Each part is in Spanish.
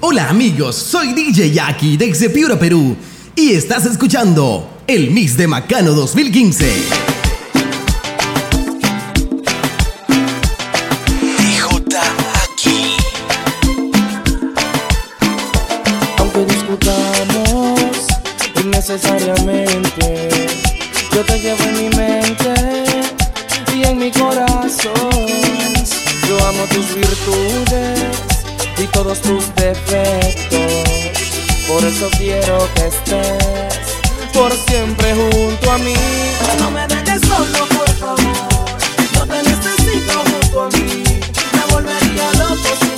Hola amigos, soy DJ Jackie desde Piura, Perú y estás escuchando el Mix de Macano 2015. DJ aquí. Aunque discutamos innecesariamente, yo te llevo en mi mente y en mi corazón. Yo amo tus virtudes y todos tus defectos. Por eso quiero que estés por siempre junto a mí. No me dejes solo, por favor. No te necesito junto a mí. Me volvería loco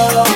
Oh.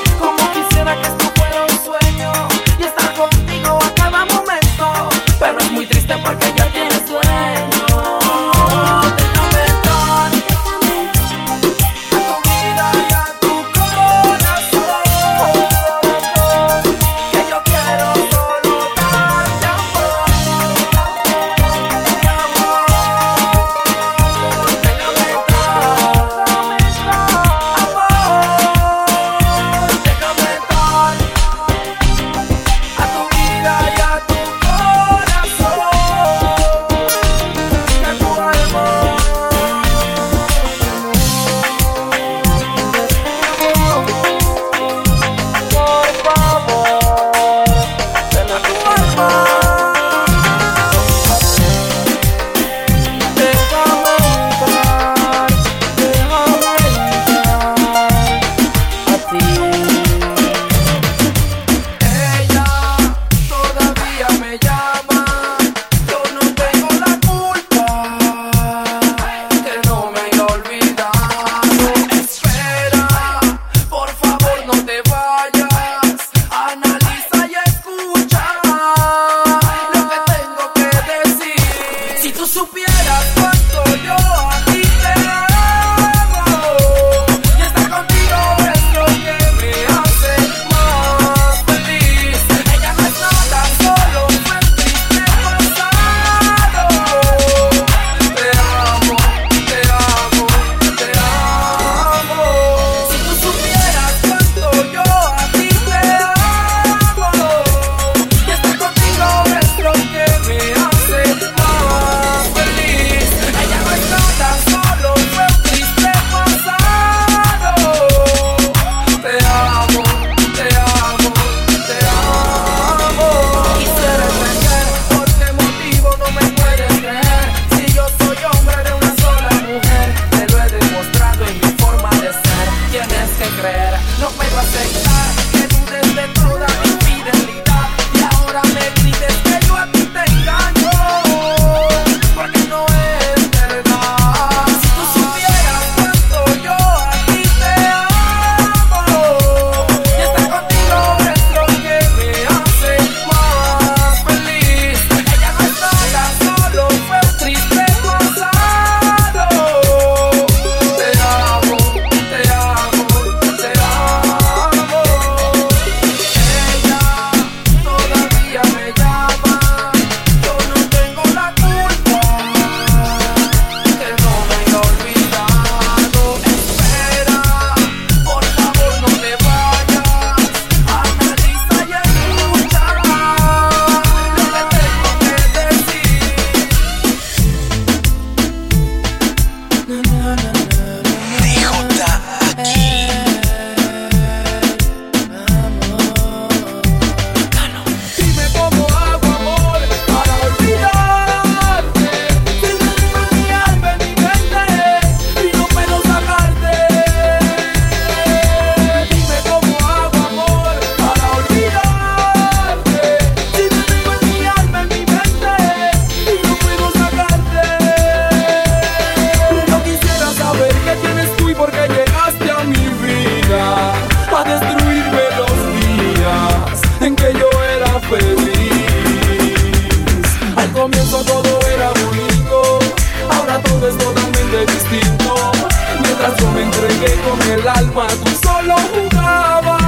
calma tú solo jugabas.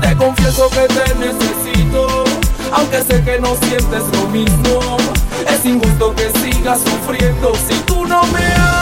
Te confieso que te necesito, aunque sé que no sientes lo mismo. Es injusto que sigas sufriendo si tú no me amas.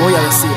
voy a decir.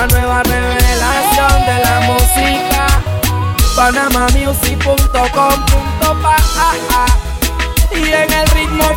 una nueva revelación de la música. Panamamusic.com.pa Y en el ritmo